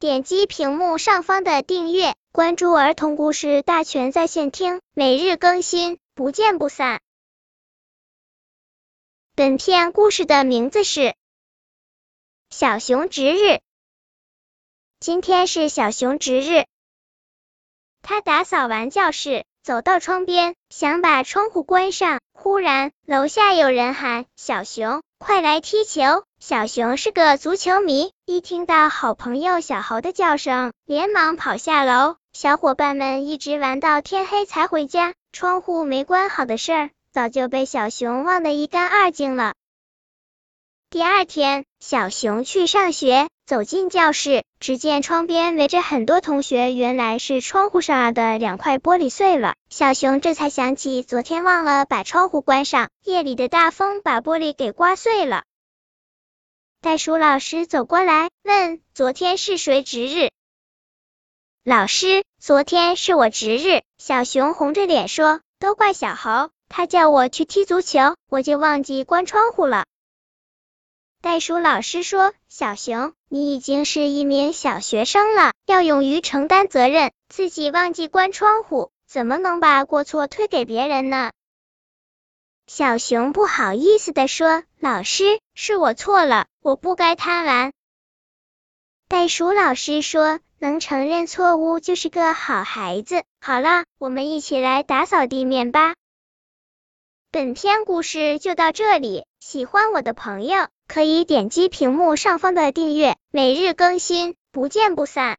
点击屏幕上方的订阅，关注儿童故事大全在线听，每日更新，不见不散。本片故事的名字是《小熊值日》。今天是小熊值日，他打扫完教室，走到窗边，想把窗户关上。忽然，楼下有人喊：“小熊，快来踢球！”小熊是个足球迷，一听到好朋友小猴的叫声，连忙跑下楼。小伙伴们一直玩到天黑才回家，窗户没关好的事儿，早就被小熊忘得一干二净了。第二天，小熊去上学，走进教室，只见窗边围着很多同学，原来是窗户上的两块玻璃碎了。小熊这才想起昨天忘了把窗户关上，夜里的大风把玻璃给刮碎了。袋鼠老师走过来问：“昨天是谁值日？”老师：“昨天是我值日。”小熊红着脸说：“都怪小猴，他叫我去踢足球，我就忘记关窗户了。”袋鼠老师说：“小熊，你已经是一名小学生了，要勇于承担责任。自己忘记关窗户，怎么能把过错推给别人呢？”小熊不好意思的说：“老师，是我错了，我不该贪玩。”袋鼠老师说：“能承认错误就是个好孩子。”好了，我们一起来打扫地面吧。本篇故事就到这里，喜欢我的朋友可以点击屏幕上方的订阅，每日更新，不见不散。